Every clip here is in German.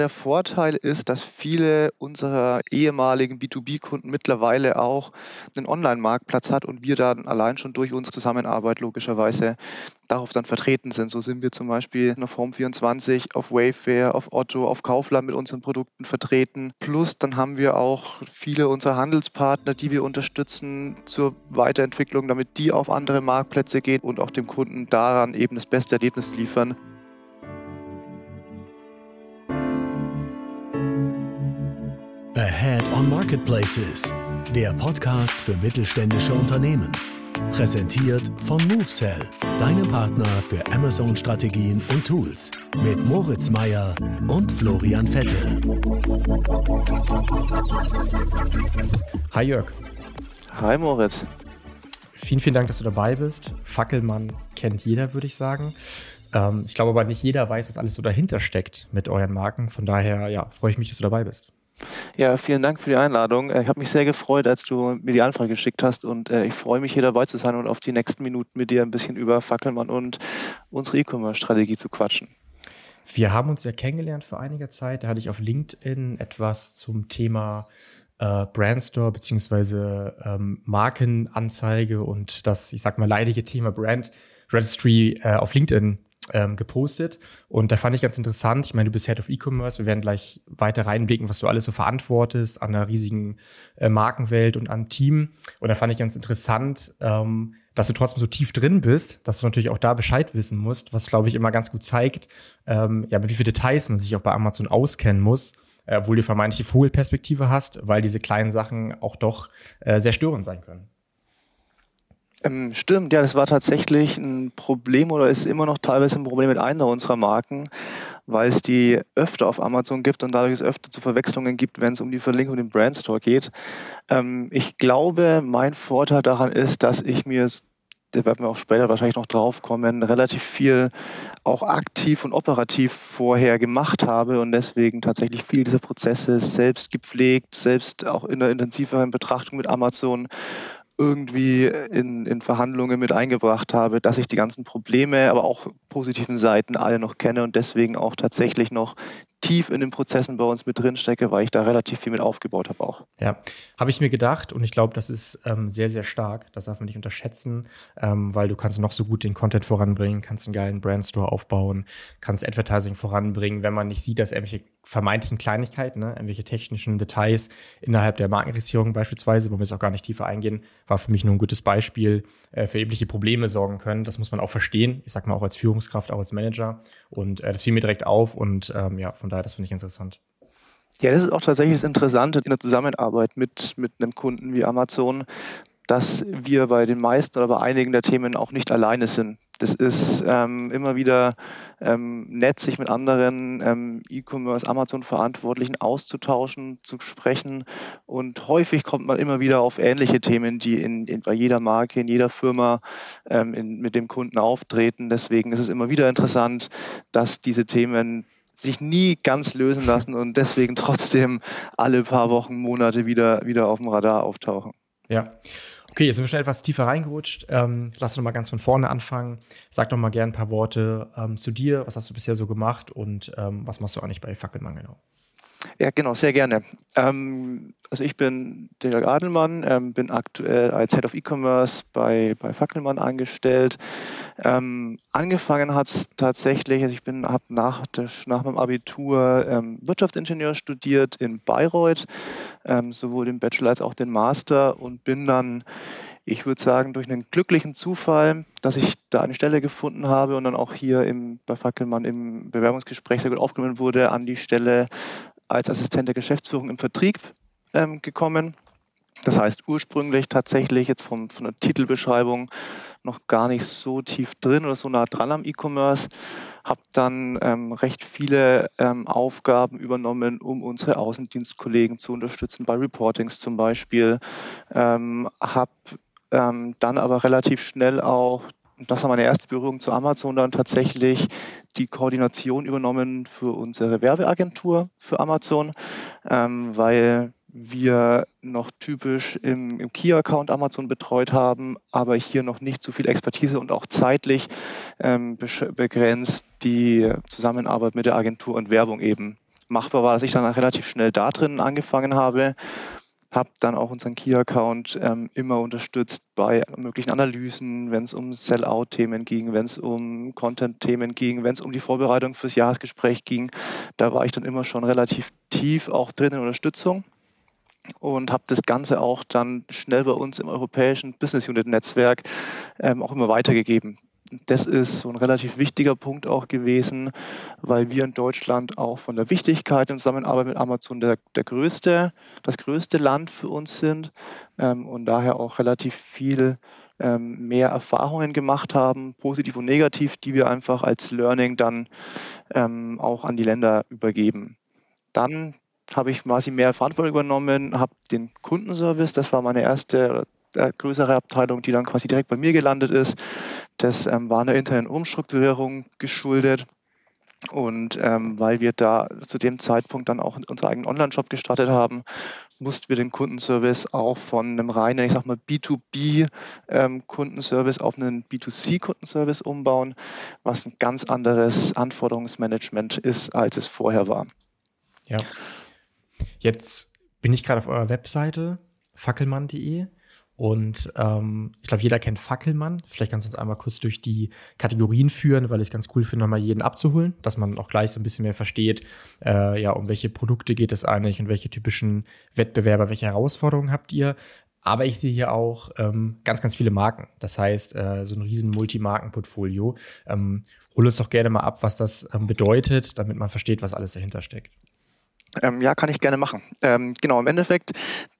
Der Vorteil ist, dass viele unserer ehemaligen B2B-Kunden mittlerweile auch einen Online-Marktplatz hat und wir dann allein schon durch unsere Zusammenarbeit logischerweise darauf dann vertreten sind. So sind wir zum Beispiel auf Home24, auf Wayfair, auf Otto, auf Kaufland mit unseren Produkten vertreten. Plus dann haben wir auch viele unserer Handelspartner, die wir unterstützen zur Weiterentwicklung, damit die auf andere Marktplätze gehen und auch dem Kunden daran eben das beste Erlebnis liefern. Ahead on Marketplaces, der Podcast für mittelständische Unternehmen. Präsentiert von MoveSell, deinem Partner für Amazon-Strategien und Tools. Mit Moritz Meyer und Florian Vettel. Hi Jörg. Hi Moritz. Vielen, vielen Dank, dass du dabei bist. Fackelmann kennt jeder, würde ich sagen. Ähm, ich glaube aber nicht jeder weiß, was alles so dahinter steckt mit euren Marken. Von daher ja, freue ich mich, dass du dabei bist. Ja, vielen Dank für die Einladung. Äh, ich habe mich sehr gefreut, als du mir die Anfrage geschickt hast und äh, ich freue mich, hier dabei zu sein und auf die nächsten Minuten mit dir ein bisschen über Fackelmann und unsere E-Commerce-Strategie zu quatschen. Wir haben uns ja kennengelernt vor einiger Zeit. Da hatte ich auf LinkedIn etwas zum Thema äh, Brandstore beziehungsweise ähm, Markenanzeige und das, ich sag mal, leidige Thema Brand Registry äh, auf LinkedIn ähm, gepostet. Und da fand ich ganz interessant. Ich meine, du bist Head of E-Commerce. Wir werden gleich weiter reinblicken, was du alles so verantwortest an der riesigen äh, Markenwelt und am Team. Und da fand ich ganz interessant, ähm, dass du trotzdem so tief drin bist, dass du natürlich auch da Bescheid wissen musst, was, glaube ich, immer ganz gut zeigt, ähm, ja, mit wie viele Details man sich auch bei Amazon auskennen muss äh, obwohl du vermeintliche Vogelperspektive hast, weil diese kleinen Sachen auch doch äh, sehr störend sein können. Ähm, stimmt, ja, das war tatsächlich ein Problem oder ist immer noch teilweise ein Problem mit einer unserer Marken, weil es die öfter auf Amazon gibt und dadurch es öfter zu Verwechslungen gibt, wenn es um die Verlinkung im Brandstore geht. Ähm, ich glaube, mein Vorteil daran ist, dass ich mir da werden wir auch später wahrscheinlich noch drauf kommen, relativ viel auch aktiv und operativ vorher gemacht habe und deswegen tatsächlich viel dieser Prozesse selbst gepflegt, selbst auch in der intensiveren Betrachtung mit Amazon irgendwie in, in Verhandlungen mit eingebracht habe, dass ich die ganzen Probleme, aber auch positiven Seiten alle noch kenne und deswegen auch tatsächlich noch tief in den Prozessen bei uns mit drin stecke, weil ich da relativ viel mit aufgebaut habe auch. Ja, habe ich mir gedacht und ich glaube, das ist ähm, sehr, sehr stark. Das darf man nicht unterschätzen, ähm, weil du kannst noch so gut den Content voranbringen, kannst einen geilen Brandstore aufbauen, kannst Advertising voranbringen, wenn man nicht sieht, dass irgendwelche vermeintlichen Kleinigkeiten, ne, irgendwelche technischen Details innerhalb der Markenregistrierung beispielsweise, wo wir jetzt auch gar nicht tiefer eingehen, war für mich nur ein gutes Beispiel, äh, für erhebliche Probleme sorgen können. Das muss man auch verstehen. Ich sag mal auch als Führungskraft, auch als Manager. Und äh, das fiel mir direkt auf und ähm, ja, von daher, das finde ich interessant. Ja, das ist auch tatsächlich das Interessante in der Zusammenarbeit mit, mit einem Kunden wie Amazon, dass wir bei den meisten oder bei einigen der Themen auch nicht alleine sind. Das ist ähm, immer wieder ähm, nett, sich mit anderen ähm, E-Commerce, Amazon-Verantwortlichen auszutauschen, zu sprechen. Und häufig kommt man immer wieder auf ähnliche Themen, die in, in bei jeder Marke, in jeder Firma ähm, in, mit dem Kunden auftreten. Deswegen ist es immer wieder interessant, dass diese Themen sich nie ganz lösen lassen und deswegen trotzdem alle paar Wochen, Monate wieder, wieder auf dem Radar auftauchen. Ja. Okay, jetzt sind wir schon etwas tiefer reingerutscht. Ähm, lass uns mal ganz von vorne anfangen. Sag doch mal gerne ein paar Worte ähm, zu dir. Was hast du bisher so gemacht und ähm, was machst du eigentlich bei Fackelmann genau? Ja, genau, sehr gerne. Ähm, also ich bin Dirk Adelmann, ähm, bin aktuell als Head of E-Commerce bei, bei Fackelmann angestellt. Ähm, angefangen hat es tatsächlich, also ich bin habe nach, nach meinem Abitur ähm, Wirtschaftsingenieur studiert in Bayreuth, ähm, sowohl den Bachelor als auch den Master und bin dann ich würde sagen, durch einen glücklichen Zufall, dass ich da eine Stelle gefunden habe und dann auch hier im, bei Fackelmann im Bewerbungsgespräch sehr gut aufgenommen wurde, an die Stelle als Assistent der Geschäftsführung im Vertrieb ähm, gekommen. Das heißt ursprünglich tatsächlich jetzt vom, von der Titelbeschreibung noch gar nicht so tief drin oder so nah dran am E-Commerce. Habe dann ähm, recht viele ähm, Aufgaben übernommen, um unsere Außendienstkollegen zu unterstützen, bei Reportings zum Beispiel. Ähm, Habe ähm, dann aber relativ schnell auch das war meine erste Berührung zu Amazon, dann tatsächlich die Koordination übernommen für unsere Werbeagentur für Amazon, ähm, weil wir noch typisch im, im Key-Account Amazon betreut haben, aber hier noch nicht so viel Expertise und auch zeitlich ähm, begrenzt die Zusammenarbeit mit der Agentur und Werbung eben machbar war, dass ich dann relativ schnell da drin angefangen habe habe dann auch unseren Key-Account ähm, immer unterstützt bei möglichen Analysen, wenn es um Sell-Out-Themen ging, wenn es um Content-Themen ging, wenn es um die Vorbereitung fürs Jahresgespräch ging. Da war ich dann immer schon relativ tief auch drin in Unterstützung und habe das Ganze auch dann schnell bei uns im europäischen Business Unit Netzwerk ähm, auch immer weitergegeben das ist so ein relativ wichtiger Punkt auch gewesen, weil wir in Deutschland auch von der Wichtigkeit in Zusammenarbeit mit Amazon der, der größte, das größte Land für uns sind ähm, und daher auch relativ viel ähm, mehr Erfahrungen gemacht haben, positiv und negativ, die wir einfach als Learning dann ähm, auch an die Länder übergeben. Dann habe ich quasi mehr Verantwortung übernommen, habe den Kundenservice, das war meine erste äh, größere Abteilung, die dann quasi direkt bei mir gelandet ist. Das ähm, war einer internen Umstrukturierung geschuldet. Und ähm, weil wir da zu dem Zeitpunkt dann auch unseren eigenen Online-Shop gestartet haben, mussten wir den Kundenservice auch von einem reinen, ich sag mal, B2B-Kundenservice ähm, auf einen B2C-Kundenservice umbauen, was ein ganz anderes Anforderungsmanagement ist, als es vorher war. Ja. Jetzt bin ich gerade auf eurer Webseite, fackelmann.de. Und ähm, ich glaube, jeder kennt Fackelmann. Vielleicht kannst du uns einmal kurz durch die Kategorien führen, weil ich es ganz cool finde, nochmal jeden abzuholen, dass man auch gleich so ein bisschen mehr versteht, äh, ja, um welche Produkte geht es eigentlich und welche typischen Wettbewerber, welche Herausforderungen habt ihr. Aber ich sehe hier auch ähm, ganz, ganz viele Marken. Das heißt, äh, so ein riesen Multimarkenportfolio. Ähm, hol uns doch gerne mal ab, was das ähm, bedeutet, damit man versteht, was alles dahinter steckt. Ähm, ja, kann ich gerne machen. Ähm, genau, im Endeffekt,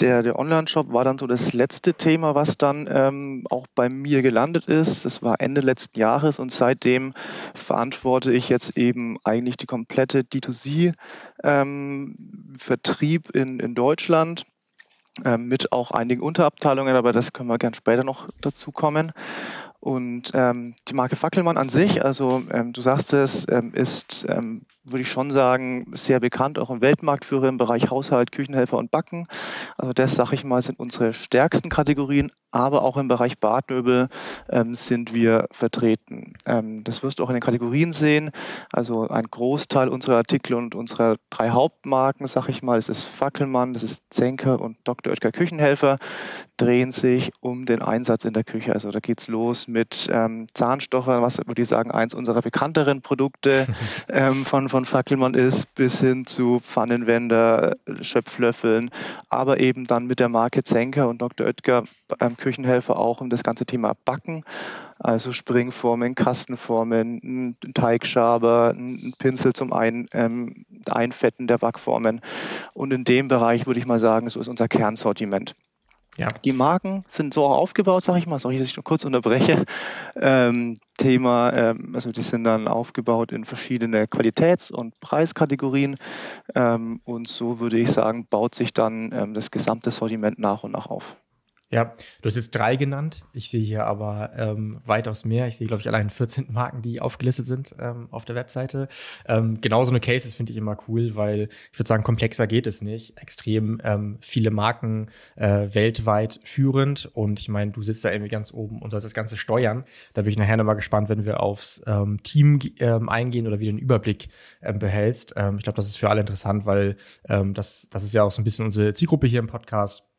der, der Online-Shop war dann so das letzte Thema, was dann ähm, auch bei mir gelandet ist. Das war Ende letzten Jahres und seitdem verantworte ich jetzt eben eigentlich die komplette D2C-Vertrieb ähm, in, in Deutschland ähm, mit auch einigen Unterabteilungen, aber das können wir gern später noch dazu kommen. Und ähm, die Marke Fackelmann an sich, also ähm, du sagst es, ähm, ist, ähm, würde ich schon sagen, sehr bekannt, auch im Weltmarktführer im Bereich Haushalt, Küchenhelfer und Backen. Also das, sage ich mal, sind unsere stärksten Kategorien, aber auch im Bereich Badmöbel ähm, sind wir vertreten. Ähm, das wirst du auch in den Kategorien sehen. Also ein Großteil unserer Artikel und unserer drei Hauptmarken, sage ich mal, das ist Fackelmann, das ist Zenker und Dr. Oetker Küchenhelfer, drehen sich um den Einsatz in der Küche. Also da geht's los mit ähm, Zahnstocher, was würde ich sagen, eins unserer bekannteren Produkte ähm, von, von Fackelmann ist, bis hin zu Pfannenwender, Schöpflöffeln, aber eben dann mit der Marke Zenker und Dr. Oetker ähm, Küchenhelfer auch um das ganze Thema Backen. Also Springformen, Kastenformen, ein Teigschaber, ein Pinsel zum Ein, ähm, Einfetten der Backformen. Und in dem Bereich würde ich mal sagen, so ist unser Kernsortiment. Ja. Die Marken sind so aufgebaut, sage ich mal, sorry, dass ich noch kurz unterbreche. Ähm, Thema, ähm, also die sind dann aufgebaut in verschiedene Qualitäts- und Preiskategorien. Ähm, und so würde ich sagen, baut sich dann ähm, das gesamte Sortiment nach und nach auf. Ja, du hast jetzt drei genannt. Ich sehe hier aber ähm, weitaus mehr. Ich sehe, glaube ich, allein 14 Marken, die aufgelistet sind ähm, auf der Webseite. Ähm, genau so eine Cases finde ich immer cool, weil ich würde sagen, komplexer geht es nicht. Extrem ähm, viele Marken äh, weltweit führend. Und ich meine, du sitzt da irgendwie ganz oben und sollst das Ganze steuern. Da bin ich nachher nochmal gespannt, wenn wir aufs ähm, Team ähm, eingehen oder wie du den Überblick ähm, behältst. Ähm, ich glaube, das ist für alle interessant, weil ähm, das, das ist ja auch so ein bisschen unsere Zielgruppe hier im Podcast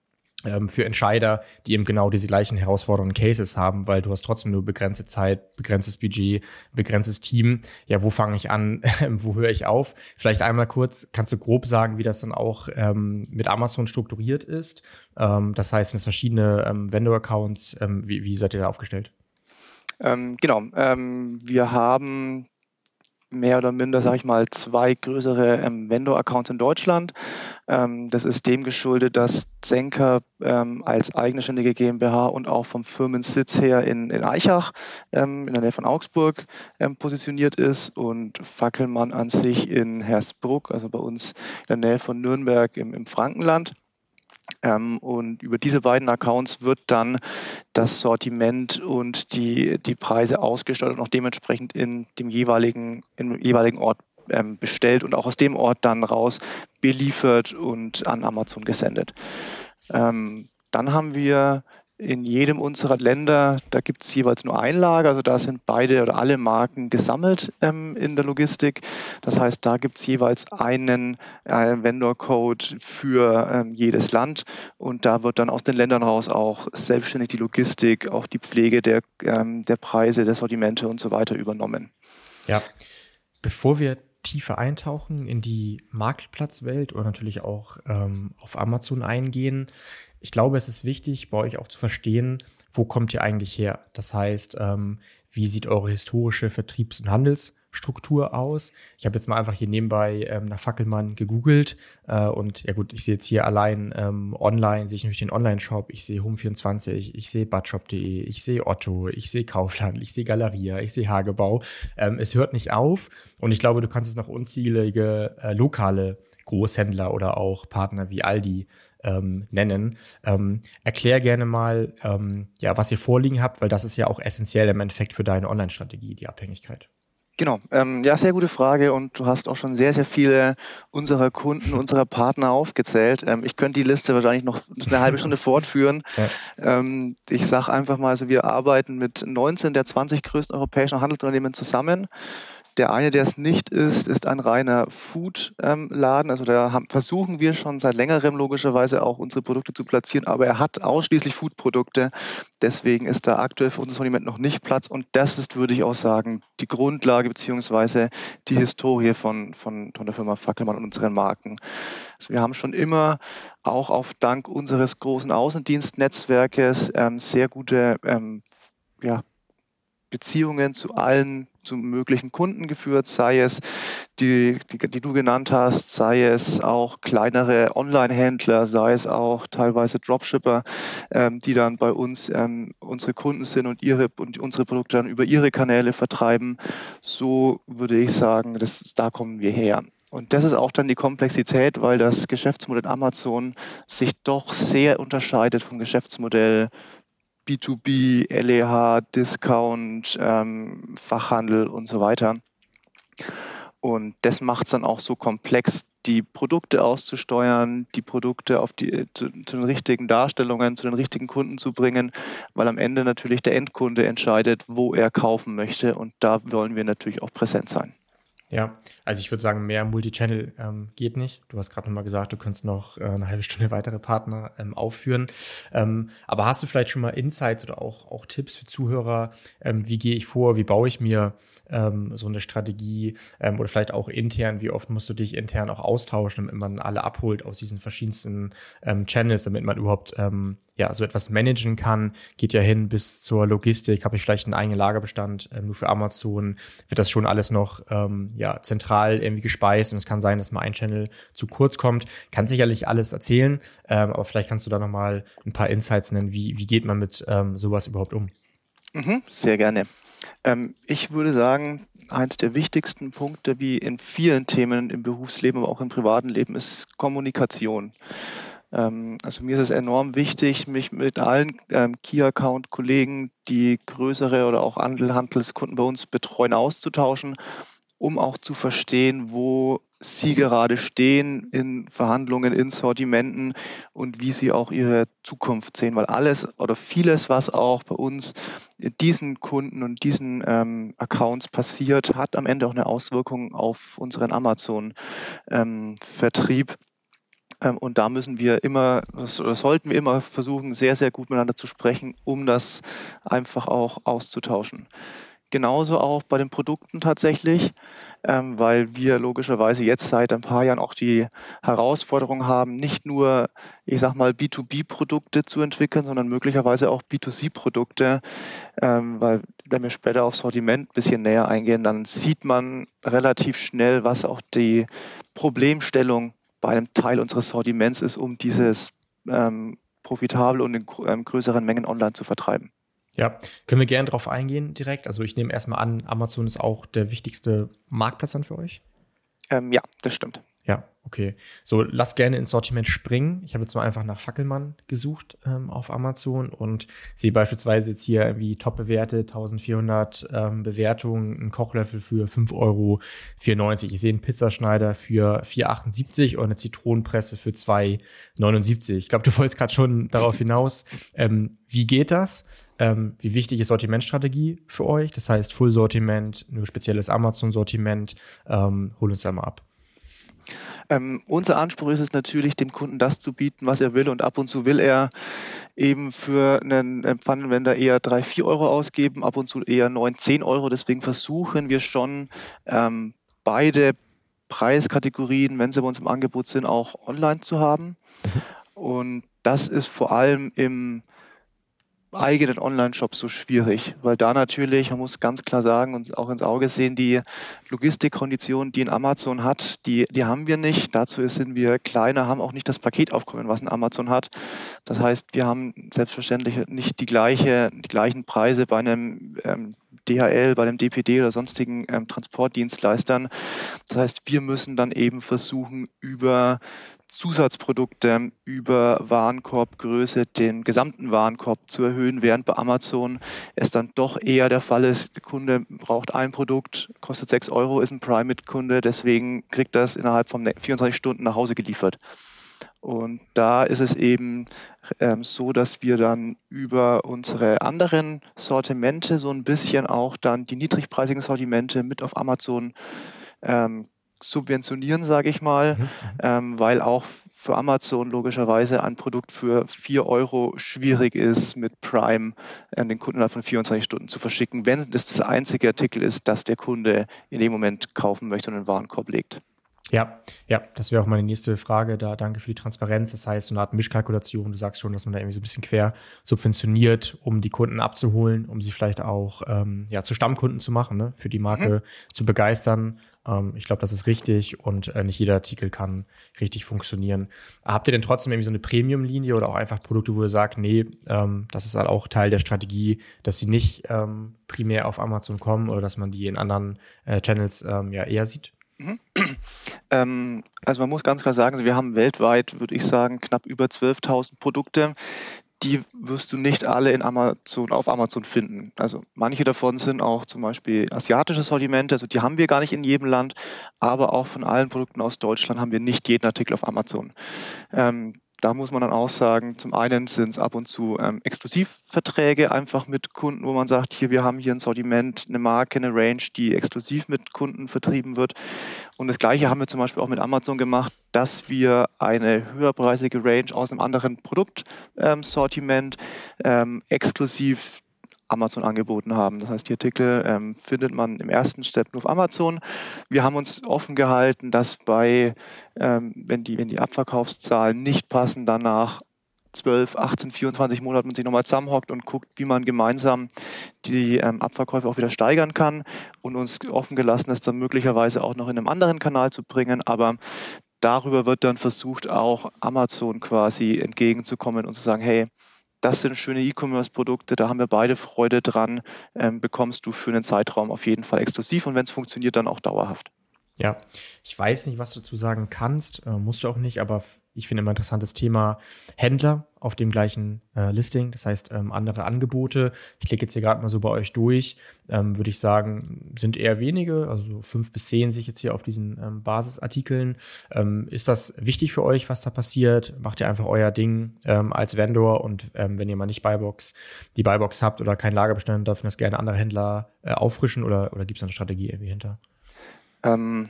für Entscheider, die eben genau diese gleichen herausfordernden Cases haben, weil du hast trotzdem nur begrenzte Zeit, begrenztes Budget, begrenztes Team. Ja, wo fange ich an? wo höre ich auf? Vielleicht einmal kurz, kannst du grob sagen, wie das dann auch ähm, mit Amazon strukturiert ist? Ähm, das heißt, es verschiedene ähm, Vendor-Accounts. Ähm, wie, wie seid ihr da aufgestellt? Ähm, genau. wir haben mehr oder minder, sage ich mal, zwei größere ähm, Vendor-Accounts in Deutschland. Ähm, das ist dem geschuldet, dass Zenker ähm, als eigenständige GmbH und auch vom Firmensitz her in, in Eichach ähm, in der Nähe von Augsburg ähm, positioniert ist und Fackelmann an sich in Hersbruck, also bei uns in der Nähe von Nürnberg im, im Frankenland. Ähm, und über diese beiden Accounts wird dann das Sortiment und die, die Preise ausgestattet und auch dementsprechend in dem jeweiligen, im jeweiligen Ort ähm, bestellt und auch aus dem Ort dann raus beliefert und an Amazon gesendet. Ähm, dann haben wir in jedem unserer Länder, da gibt es jeweils nur ein Lager, also da sind beide oder alle Marken gesammelt ähm, in der Logistik. Das heißt, da gibt es jeweils einen äh, Vendor-Code für ähm, jedes Land und da wird dann aus den Ländern raus auch selbstständig die Logistik, auch die Pflege der, ähm, der Preise, der Sortimente und so weiter übernommen. Ja, bevor wir tiefer eintauchen in die Marktplatzwelt oder natürlich auch ähm, auf Amazon eingehen, ich glaube, es ist wichtig, bei euch auch zu verstehen, wo kommt ihr eigentlich her? Das heißt, ähm, wie sieht eure historische Vertriebs- und Handelsstruktur aus? Ich habe jetzt mal einfach hier nebenbei ähm, nach Fackelmann gegoogelt äh, und ja gut, ich sehe jetzt hier allein ähm, online, sehe ich natürlich den Online-Shop, ich sehe Home24, ich sehe budshop.de, ich sehe Otto, ich sehe Kaufland, ich sehe Galeria, ich sehe Hagebau. Ähm, es hört nicht auf und ich glaube, du kannst es noch unzählige äh, lokale Großhändler oder auch Partner wie Aldi ähm, nennen. Ähm, erklär gerne mal, ähm, ja, was ihr vorliegen habt, weil das ist ja auch essentiell im Endeffekt für deine Online-Strategie, die Abhängigkeit. Genau, ähm, ja, sehr gute Frage und du hast auch schon sehr, sehr viele unserer Kunden, unserer Partner aufgezählt. Ähm, ich könnte die Liste wahrscheinlich noch eine halbe Stunde fortführen. Ja. Ähm, ich sage einfach mal, also wir arbeiten mit 19 der 20 größten europäischen Handelsunternehmen zusammen. Der eine, der es nicht ist, ist ein reiner Food-Laden. Also da haben, versuchen wir schon seit längerem logischerweise auch unsere Produkte zu platzieren, aber er hat ausschließlich Food-Produkte. Deswegen ist da aktuell für unser Sortiment noch nicht Platz. Und das ist, würde ich auch sagen, die Grundlage bzw. die Historie von, von, von der Firma Fackelmann und unseren Marken. Also wir haben schon immer auch auf Dank unseres großen Außendienstnetzwerkes ähm, sehr gute ähm, ja, Beziehungen zu allen zu möglichen Kunden geführt, sei es die, die, die du genannt hast, sei es auch kleinere Online-Händler, sei es auch teilweise Dropshipper, ähm, die dann bei uns ähm, unsere Kunden sind und ihre und unsere Produkte dann über ihre Kanäle vertreiben. So würde ich sagen, das, da kommen wir her. Und das ist auch dann die Komplexität, weil das Geschäftsmodell Amazon sich doch sehr unterscheidet vom Geschäftsmodell B2B, LEH, Discount, ähm, Fachhandel und so weiter. Und das macht es dann auch so komplex, die Produkte auszusteuern, die Produkte auf die, zu, zu, den richtigen Darstellungen, zu den richtigen Kunden zu bringen, weil am Ende natürlich der Endkunde entscheidet, wo er kaufen möchte. Und da wollen wir natürlich auch präsent sein. Ja, also ich würde sagen, mehr Multichannel ähm, geht nicht. Du hast gerade nochmal gesagt, du könntest noch äh, eine halbe Stunde weitere Partner ähm, aufführen. Ähm, aber hast du vielleicht schon mal Insights oder auch, auch Tipps für Zuhörer? Ähm, wie gehe ich vor? Wie baue ich mir ähm, so eine Strategie? Ähm, oder vielleicht auch intern, wie oft musst du dich intern auch austauschen, damit man alle abholt aus diesen verschiedensten Channels, damit man überhaupt ja, so etwas managen kann? Geht ja hin bis zur Logistik. Habe ich vielleicht einen eigenen Lagerbestand nur für Amazon? Wird das schon alles noch ja, zentral irgendwie gespeist und es kann sein, dass mal ein Channel zu kurz kommt. Kann sicherlich alles erzählen, ähm, aber vielleicht kannst du da nochmal ein paar Insights nennen. Wie, wie geht man mit ähm, sowas überhaupt um? Mhm, sehr gerne. Ähm, ich würde sagen, eins der wichtigsten Punkte, wie in vielen Themen im Berufsleben, aber auch im privaten Leben, ist Kommunikation. Ähm, also mir ist es enorm wichtig, mich mit allen ähm, Key-Account-Kollegen, die größere oder auch Handelskunden bei uns betreuen, auszutauschen um auch zu verstehen, wo Sie gerade stehen in Verhandlungen, in Sortimenten und wie Sie auch Ihre Zukunft sehen, weil alles oder vieles, was auch bei uns diesen Kunden und diesen ähm, Accounts passiert, hat am Ende auch eine Auswirkung auf unseren Amazon-Vertrieb. Ähm, ähm, und da müssen wir immer, oder sollten wir immer versuchen, sehr, sehr gut miteinander zu sprechen, um das einfach auch auszutauschen. Genauso auch bei den Produkten tatsächlich, ähm, weil wir logischerweise jetzt seit ein paar Jahren auch die Herausforderung haben, nicht nur, ich sag mal, B2B-Produkte zu entwickeln, sondern möglicherweise auch B2C-Produkte, ähm, weil wenn wir später aufs Sortiment ein bisschen näher eingehen, dann sieht man relativ schnell, was auch die Problemstellung bei einem Teil unseres Sortiments ist, um dieses ähm, profitabel und in ähm, größeren Mengen online zu vertreiben. Ja, können wir gerne darauf eingehen direkt. Also ich nehme erstmal an, Amazon ist auch der wichtigste Marktplatz dann für euch. Ähm, ja, das stimmt. Ja, okay. So, lass gerne ins Sortiment springen. Ich habe jetzt mal einfach nach Fackelmann gesucht ähm, auf Amazon und sehe beispielsweise jetzt hier irgendwie top bewertet, 1400 ähm, Bewertungen, ein Kochlöffel für 5,94 Euro. Ich sehe einen Pizzaschneider für 4,78 und eine Zitronenpresse für 2,79. Ich glaube, du wolltest gerade schon darauf hinaus. Ähm, wie geht das? Ähm, wie wichtig ist Sortimentstrategie für euch? Das heißt, Full-Sortiment, nur spezielles Amazon-Sortiment. Ähm, hol uns da mal ab. Ähm, unser Anspruch ist es natürlich, dem Kunden das zu bieten, was er will. Und ab und zu will er eben für einen Pfannenwender eher 3, 4 Euro ausgeben, ab und zu eher 9, 10 Euro. Deswegen versuchen wir schon ähm, beide Preiskategorien, wenn sie bei uns im Angebot sind, auch online zu haben. Und das ist vor allem im eigenen Online-Shop so schwierig, weil da natürlich, man muss ganz klar sagen und auch ins Auge sehen, die Logistikkonditionen, die ein Amazon hat, die, die haben wir nicht. Dazu sind wir kleiner, haben auch nicht das Paketaufkommen, was ein Amazon hat. Das heißt, wir haben selbstverständlich nicht die, gleiche, die gleichen Preise bei einem ähm, DHL, bei dem DPD oder sonstigen ähm, Transportdienstleistern. Das heißt, wir müssen dann eben versuchen, über Zusatzprodukte über Warenkorbgröße den gesamten Warenkorb zu erhöhen, während bei Amazon es dann doch eher der Fall ist, der Kunde braucht ein Produkt, kostet 6 Euro, ist ein Prime-Kunde, deswegen kriegt das innerhalb von 24 Stunden nach Hause geliefert. Und da ist es eben ähm, so, dass wir dann über unsere anderen Sortimente so ein bisschen auch dann die niedrigpreisigen Sortimente mit auf Amazon ähm, subventionieren, sage ich mal, mhm. ähm, weil auch für Amazon logischerweise ein Produkt für 4 Euro schwierig ist, mit Prime an den Kunden innerhalb von 24 Stunden zu verschicken, wenn das das einzige Artikel ist, das der Kunde in dem Moment kaufen möchte und in den Warenkorb legt. Ja, ja, das wäre auch meine nächste Frage. Da danke für die Transparenz. Das heißt, so eine Art Mischkalkulation. Du sagst schon, dass man da irgendwie so ein bisschen quer subventioniert, um die Kunden abzuholen, um sie vielleicht auch ähm, ja, zu Stammkunden zu machen, ne? für die Marke mhm. zu begeistern. Ähm, ich glaube, das ist richtig und äh, nicht jeder Artikel kann richtig funktionieren. Habt ihr denn trotzdem irgendwie so eine Premium-Linie oder auch einfach Produkte, wo ihr sagt, nee, ähm, das ist halt auch Teil der Strategie, dass sie nicht ähm, primär auf Amazon kommen oder dass man die in anderen äh, Channels ähm, ja eher sieht? Mhm. Ähm, also man muss ganz klar sagen, wir haben weltweit, würde ich sagen, knapp über 12.000 Produkte. Die wirst du nicht alle in Amazon, auf Amazon finden. Also manche davon sind auch zum Beispiel asiatische Sortimente, also die haben wir gar nicht in jedem Land, aber auch von allen Produkten aus Deutschland haben wir nicht jeden Artikel auf Amazon. Ähm, da muss man dann auch sagen, zum einen sind es ab und zu ähm, Exklusivverträge einfach mit Kunden, wo man sagt, hier, wir haben hier ein Sortiment, eine Marke, eine Range, die exklusiv mit Kunden vertrieben wird. Und das Gleiche haben wir zum Beispiel auch mit Amazon gemacht, dass wir eine höherpreisige Range aus einem anderen Produktsortiment ähm, exklusiv Amazon angeboten haben. Das heißt, die Artikel ähm, findet man im ersten Step nur auf Amazon. Wir haben uns offen gehalten, dass bei, ähm, wenn, die, wenn die Abverkaufszahlen nicht passen, danach 12, 18, 24 Monaten man sich nochmal zusammenhockt und guckt, wie man gemeinsam die ähm, Abverkäufe auch wieder steigern kann und uns offen gelassen ist, dann möglicherweise auch noch in einem anderen Kanal zu bringen. Aber darüber wird dann versucht, auch Amazon quasi entgegenzukommen und zu sagen, hey, das sind schöne E-Commerce-Produkte, da haben wir beide Freude dran, ähm, bekommst du für einen Zeitraum auf jeden Fall exklusiv und wenn es funktioniert, dann auch dauerhaft. Ja, ich weiß nicht, was du dazu sagen kannst, äh, musst du auch nicht, aber ich finde immer interessantes Thema Händler auf dem gleichen äh, Listing, das heißt ähm, andere Angebote. Ich klicke jetzt hier gerade mal so bei euch durch, ähm, würde ich sagen, sind eher wenige, also fünf bis zehn sich jetzt hier auf diesen ähm, Basisartikeln. Ähm, ist das wichtig für euch, was da passiert? Macht ihr einfach euer Ding ähm, als Vendor und ähm, wenn ihr mal nicht Buybox, die Buybox habt oder keinen Lagerbestand, dürfen das gerne andere Händler äh, auffrischen oder, oder gibt es eine Strategie irgendwie hinter? Ähm,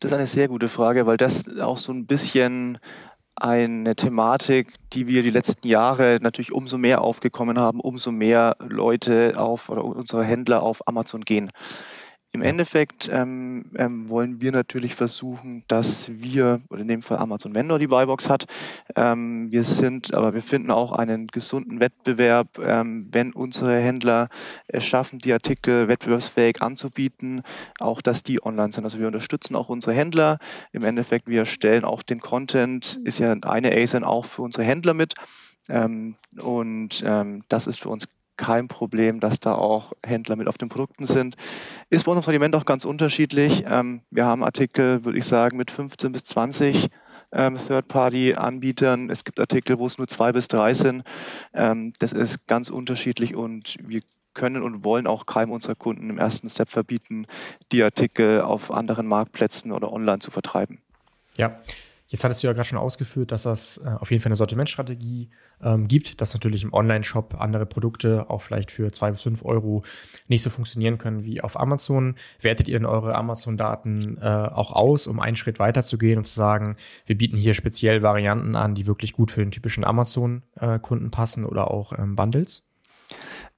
das ist eine sehr gute Frage, weil das auch so ein bisschen eine Thematik, die wir die letzten Jahre natürlich umso mehr aufgekommen haben, umso mehr Leute auf oder unsere Händler auf Amazon gehen. Im Endeffekt ähm, ähm, wollen wir natürlich versuchen, dass wir, oder in dem Fall Amazon Vendor die Buybox hat, ähm, wir sind, aber wir finden auch einen gesunden Wettbewerb, ähm, wenn unsere Händler es schaffen, die Artikel wettbewerbsfähig anzubieten, auch dass die online sind. Also wir unterstützen auch unsere Händler. Im Endeffekt, wir stellen auch den Content, ist ja eine ASIN auch für unsere Händler mit. Ähm, und ähm, das ist für uns kein Problem, dass da auch Händler mit auf den Produkten sind. Ist bei uns im Sortiment auch ganz unterschiedlich. Ähm, wir haben Artikel, würde ich sagen, mit 15 bis 20 ähm, Third-Party-Anbietern. Es gibt Artikel, wo es nur zwei bis drei sind. Ähm, das ist ganz unterschiedlich und wir können und wollen auch keinem unserer Kunden im ersten Step verbieten, die Artikel auf anderen Marktplätzen oder online zu vertreiben. Ja, Jetzt hattest du ja gerade schon ausgeführt, dass das äh, auf jeden Fall eine Sortimentstrategie ähm, gibt, dass natürlich im Online-Shop andere Produkte auch vielleicht für zwei bis fünf Euro nicht so funktionieren können wie auf Amazon. Wertet ihr denn eure Amazon-Daten äh, auch aus, um einen Schritt weiter zu gehen und zu sagen, wir bieten hier speziell Varianten an, die wirklich gut für den typischen Amazon-Kunden passen oder auch ähm, Bundles?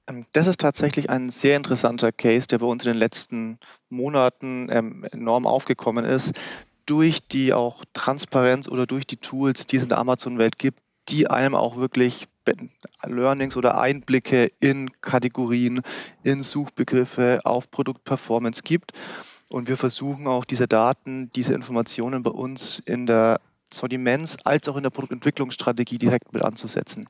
Ähm, das ist tatsächlich ein sehr interessanter Case, der bei uns in den letzten Monaten ähm, enorm aufgekommen ist durch die auch Transparenz oder durch die Tools, die es in der Amazon-Welt gibt, die einem auch wirklich Learnings oder Einblicke in Kategorien, in Suchbegriffe auf Produktperformance gibt. Und wir versuchen auch diese Daten, diese Informationen bei uns in der Sortiments- als auch in der Produktentwicklungsstrategie direkt mit anzusetzen.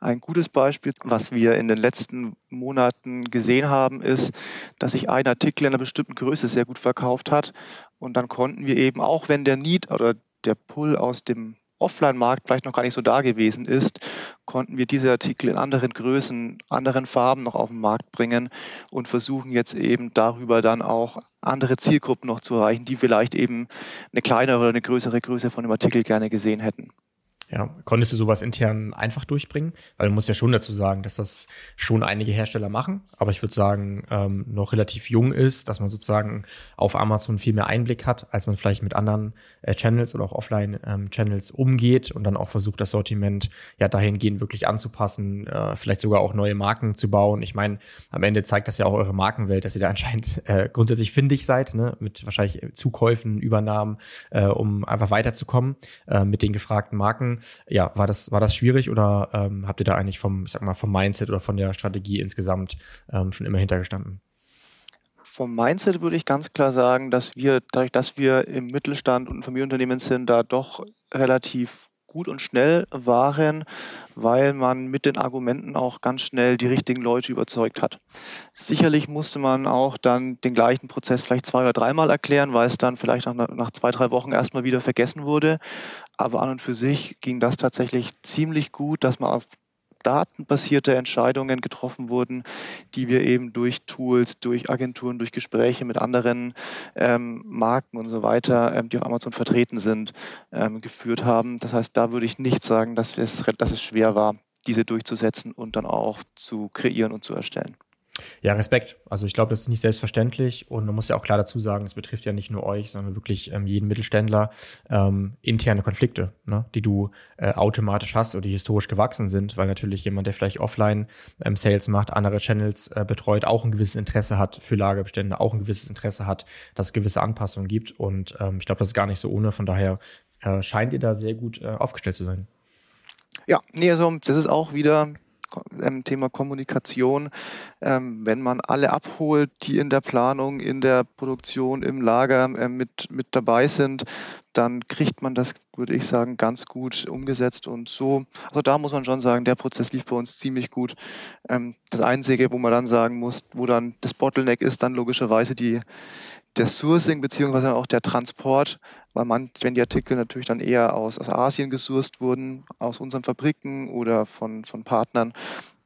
Ein gutes Beispiel, was wir in den letzten Monaten gesehen haben, ist, dass sich ein Artikel in einer bestimmten Größe sehr gut verkauft hat. Und dann konnten wir eben, auch wenn der Need oder der Pull aus dem Offline-Markt vielleicht noch gar nicht so da gewesen ist, konnten wir diese Artikel in anderen Größen, anderen Farben noch auf den Markt bringen und versuchen jetzt eben darüber dann auch andere Zielgruppen noch zu erreichen, die vielleicht eben eine kleinere oder eine größere Größe von dem Artikel gerne gesehen hätten. Ja, konntest du sowas intern einfach durchbringen? Weil man muss ja schon dazu sagen, dass das schon einige Hersteller machen, aber ich würde sagen, ähm, noch relativ jung ist, dass man sozusagen auf Amazon viel mehr Einblick hat, als man vielleicht mit anderen äh, Channels oder auch Offline-Channels ähm, umgeht und dann auch versucht, das Sortiment ja dahingehend wirklich anzupassen, äh, vielleicht sogar auch neue Marken zu bauen. Ich meine, am Ende zeigt das ja auch eure Markenwelt, dass ihr da anscheinend äh, grundsätzlich findig seid, ne? mit wahrscheinlich Zukäufen, Übernahmen, äh, um einfach weiterzukommen äh, mit den gefragten Marken ja, war das, war das schwierig oder ähm, habt ihr da eigentlich vom, ich sag mal, vom Mindset oder von der Strategie insgesamt ähm, schon immer hintergestanden? Vom Mindset würde ich ganz klar sagen, dass wir, dadurch, dass wir im Mittelstand und Familienunternehmen sind, da doch relativ gut und schnell waren, weil man mit den Argumenten auch ganz schnell die richtigen Leute überzeugt hat. Sicherlich musste man auch dann den gleichen Prozess vielleicht zwei oder dreimal erklären, weil es dann vielleicht nach, nach zwei, drei Wochen erstmal wieder vergessen wurde. Aber an und für sich ging das tatsächlich ziemlich gut, dass man auf datenbasierte Entscheidungen getroffen wurden, die wir eben durch Tools, durch Agenturen, durch Gespräche mit anderen ähm, Marken und so weiter, ähm, die auf Amazon vertreten sind, ähm, geführt haben. Das heißt, da würde ich nicht sagen, dass es, dass es schwer war, diese durchzusetzen und dann auch zu kreieren und zu erstellen. Ja, Respekt. Also ich glaube, das ist nicht selbstverständlich und man muss ja auch klar dazu sagen, es betrifft ja nicht nur euch, sondern wirklich ähm, jeden Mittelständler ähm, interne Konflikte, ne, die du äh, automatisch hast oder die historisch gewachsen sind, weil natürlich jemand, der vielleicht offline ähm, Sales macht, andere Channels äh, betreut, auch ein gewisses Interesse hat für Lagerbestände, auch ein gewisses Interesse hat, dass es gewisse Anpassungen gibt und ähm, ich glaube, das ist gar nicht so ohne. Von daher äh, scheint ihr da sehr gut äh, aufgestellt zu sein. Ja, nee, also das ist auch wieder ähm, Thema Kommunikation, ähm, wenn man alle abholt, die in der Planung, in der Produktion, im Lager ähm, mit, mit dabei sind, dann kriegt man das, würde ich sagen, ganz gut umgesetzt und so. Also da muss man schon sagen, der Prozess lief bei uns ziemlich gut. das Einzige, wo man dann sagen muss, wo dann das Bottleneck ist, dann logischerweise die, das Sourcing beziehungsweise auch der Transport, weil man, wenn die Artikel natürlich dann eher aus, aus Asien gesourced wurden, aus unseren Fabriken oder von, von Partnern,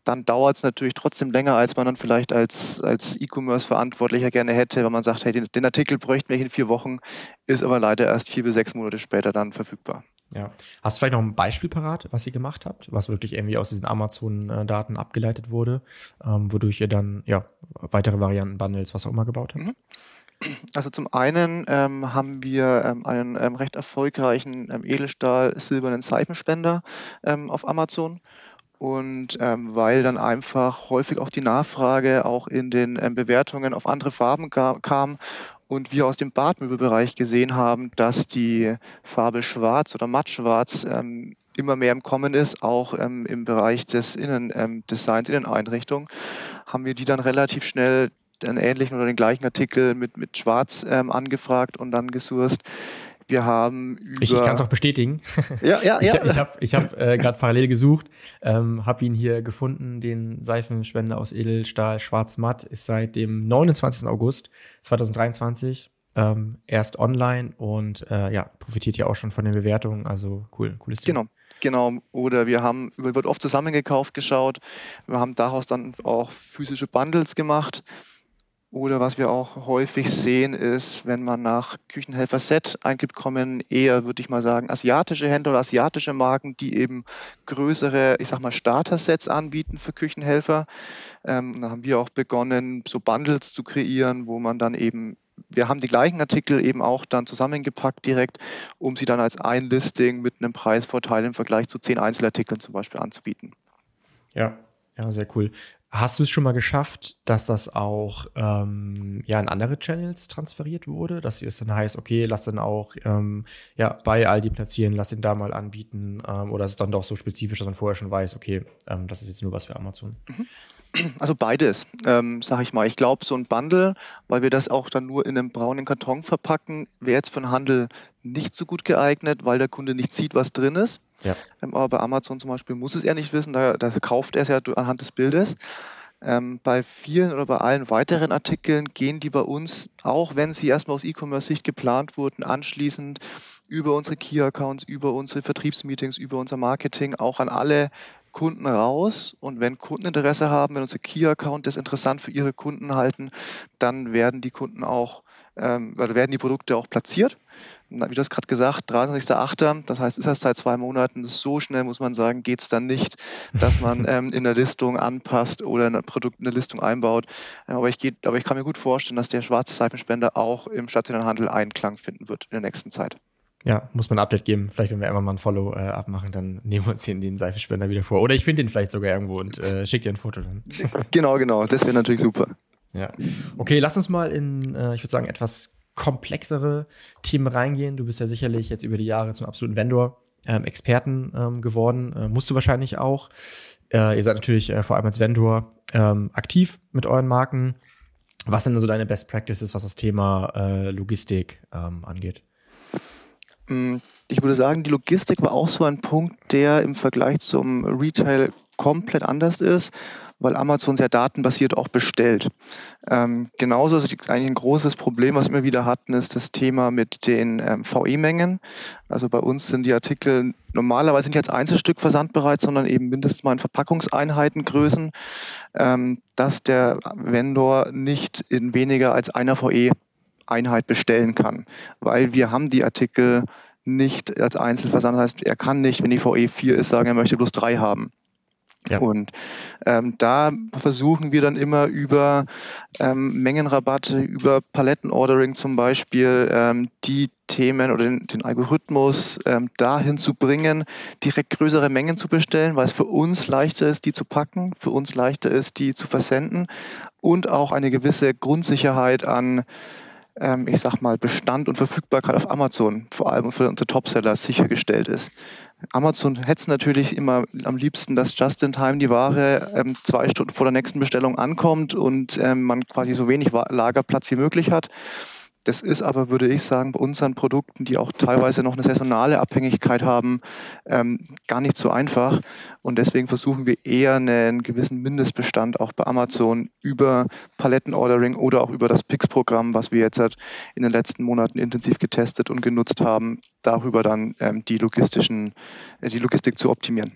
dann dauert es natürlich trotzdem länger, als man dann vielleicht als, als E-Commerce-Verantwortlicher gerne hätte, wenn man sagt, hey, den, den Artikel bräuchten wir in vier Wochen, ist aber leider erst vier bis sechs Monate später dann verfügbar. Ja. Hast du vielleicht noch ein Beispiel parat, was ihr gemacht habt, was wirklich irgendwie aus diesen Amazon-Daten abgeleitet wurde, ähm, wodurch ihr dann ja weitere Varianten, Bundles, was auch immer gebaut habt? Mhm. Also zum einen ähm, haben wir ähm, einen ähm, recht erfolgreichen ähm, Edelstahl-silbernen Seifenspender ähm, auf Amazon. Und ähm, weil dann einfach häufig auch die Nachfrage auch in den Bewertungen auf andere Farben kam und wir aus dem Badmöbelbereich gesehen haben, dass die Farbe Schwarz oder Mattschwarz ähm, immer mehr im Kommen ist, auch ähm, im Bereich des Innendesigns, ähm, Inneneinrichtung, haben wir die dann relativ schnell einen ähnlichen oder den gleichen Artikel mit, mit Schwarz ähm, angefragt und dann gesourced. Wir haben über. Ich, ich kann es auch bestätigen. Ja, ja, ja. Ich, ich habe ich hab, äh, gerade parallel gesucht, ähm, habe ihn hier gefunden, den Seifenspender aus Edelstahl Schwarz-Matt, ist seit dem 29. August 2023 ähm, erst online und äh, ja, profitiert ja auch schon von den Bewertungen. Also cool, cooles Thema. Genau. Genau, oder wir haben, wird oft zusammengekauft geschaut. Wir haben daraus dann auch physische Bundles gemacht. Oder was wir auch häufig sehen, ist, wenn man nach Küchenhelfer-Set eingibt, kommen eher, würde ich mal sagen, asiatische Händler oder asiatische Marken, die eben größere, ich sag mal, Starter-Sets anbieten für Küchenhelfer. Ähm, da haben wir auch begonnen, so Bundles zu kreieren, wo man dann eben wir haben die gleichen Artikel eben auch dann zusammengepackt direkt, um sie dann als ein Listing mit einem Preisvorteil im Vergleich zu zehn Einzelartikeln zum Beispiel anzubieten. Ja, ja, sehr cool. Hast du es schon mal geschafft, dass das auch ähm, ja, in andere Channels transferiert wurde? Dass es dann heißt, okay, lass dann auch ähm, ja, bei Aldi platzieren, lass ihn da mal anbieten. Ähm, oder ist es dann doch so spezifisch, dass man vorher schon weiß, okay, ähm, das ist jetzt nur was für Amazon? Mhm. Also beides, ähm, sage ich mal. Ich glaube, so ein Bundle, weil wir das auch dann nur in einem braunen Karton verpacken, wäre jetzt für den Handel nicht so gut geeignet, weil der Kunde nicht sieht, was drin ist. Ja. Ähm, aber bei Amazon zum Beispiel muss es er nicht wissen, da, da kauft er es ja anhand des Bildes. Ähm, bei vielen oder bei allen weiteren Artikeln gehen die bei uns, auch wenn sie erstmal aus E-Commerce-Sicht geplant wurden, anschließend über unsere Key-Accounts, über unsere Vertriebsmeetings, über unser Marketing auch an alle Kunden raus und wenn Kunden Interesse haben, wenn unser Key-Account das interessant für ihre Kunden halten, dann werden die Kunden auch, ähm, oder werden die Produkte auch platziert. Wie du hast gerade gesagt, 23.08., das heißt, ist erst seit zwei Monaten, so schnell muss man sagen, geht es dann nicht, dass man ähm, in der Listung anpasst oder ein Produkt in der Listung einbaut. Aber ich, geht, aber ich kann mir gut vorstellen, dass der schwarze Seifenspender auch im stationären Handel Einklang finden wird in der nächsten Zeit. Ja, muss man ein Update geben. Vielleicht, wenn wir einmal mal ein Follow äh, abmachen, dann nehmen wir uns den, den Seifenspender wieder vor. Oder ich finde den vielleicht sogar irgendwo und äh, schicke dir ein Foto dann. Genau, genau. Das wäre natürlich super. Ja. Okay, lass uns mal in, äh, ich würde sagen, etwas komplexere Themen reingehen. Du bist ja sicherlich jetzt über die Jahre zum absoluten Vendor. Ähm, Experten ähm, geworden, äh, musst du wahrscheinlich auch. Äh, ihr seid natürlich äh, vor allem als Vendor ähm, aktiv mit euren Marken. Was sind so deine Best Practices, was das Thema äh, Logistik ähm, angeht? Hm, ich würde sagen, die Logistik war auch so ein Punkt, der im Vergleich zum Retail komplett anders ist, weil Amazon sehr datenbasiert auch bestellt. Ähm, genauso ist eigentlich ein großes Problem, was wir wieder hatten, ist das Thema mit den ähm, VE-Mengen. Also bei uns sind die Artikel normalerweise nicht als Einzelstück versandbereit, sondern eben mindestens mal in Verpackungseinheitengrößen, ähm, dass der Vendor nicht in weniger als einer VE Einheit bestellen kann, weil wir haben die Artikel nicht als Einzelversand. Das heißt, er kann nicht, wenn die VE 4 ist, sagen, er möchte bloß drei haben. Ja. Und ähm, da versuchen wir dann immer über ähm, Mengenrabatte, über Palettenordering zum Beispiel, ähm, die Themen oder den, den Algorithmus ähm, dahin zu bringen, direkt größere Mengen zu bestellen, weil es für uns leichter ist, die zu packen, für uns leichter ist, die zu versenden und auch eine gewisse Grundsicherheit an ähm, ich sag mal, Bestand und Verfügbarkeit auf Amazon, vor allem für unsere Topseller, sichergestellt ist. Amazon hätte natürlich immer am liebsten, dass just in time die Ware ähm, zwei Stunden vor der nächsten Bestellung ankommt und ähm, man quasi so wenig Lagerplatz wie möglich hat. Das ist aber, würde ich sagen, bei unseren Produkten, die auch teilweise noch eine saisonale Abhängigkeit haben, ähm, gar nicht so einfach. Und deswegen versuchen wir eher einen gewissen Mindestbestand auch bei Amazon über Palettenordering oder auch über das PIX-Programm, was wir jetzt halt in den letzten Monaten intensiv getestet und genutzt haben, darüber dann ähm, die logistischen, äh, die Logistik zu optimieren.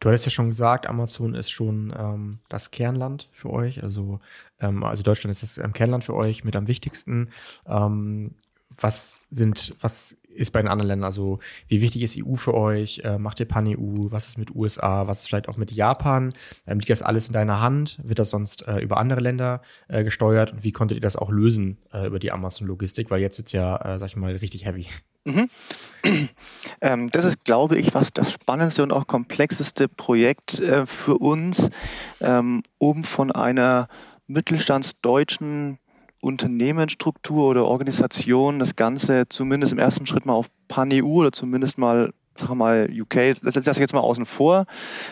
Du hattest ja schon gesagt, Amazon ist schon ähm, das Kernland für euch. Also, ähm, also Deutschland ist das ähm, Kernland für euch mit am wichtigsten. Ähm, was sind, was ist bei den anderen Ländern? Also, wie wichtig ist EU für euch? Äh, macht ihr Pan-EU? Was ist mit USA? Was ist vielleicht auch mit Japan? Ähm, liegt das alles in deiner Hand? Wird das sonst äh, über andere Länder äh, gesteuert? Und wie konntet ihr das auch lösen äh, über die Amazon-Logistik? Weil jetzt wird's ja, äh, sag ich mal, richtig heavy. Mhm. Ähm, das ist, glaube ich, was das spannendste und auch komplexeste Projekt äh, für uns, ähm, um von einer mittelstandsdeutschen Unternehmensstruktur oder Organisation das Ganze zumindest im ersten Schritt mal auf Pan-EU oder zumindest mal wir mal UK, das lasse ich jetzt mal außen vor,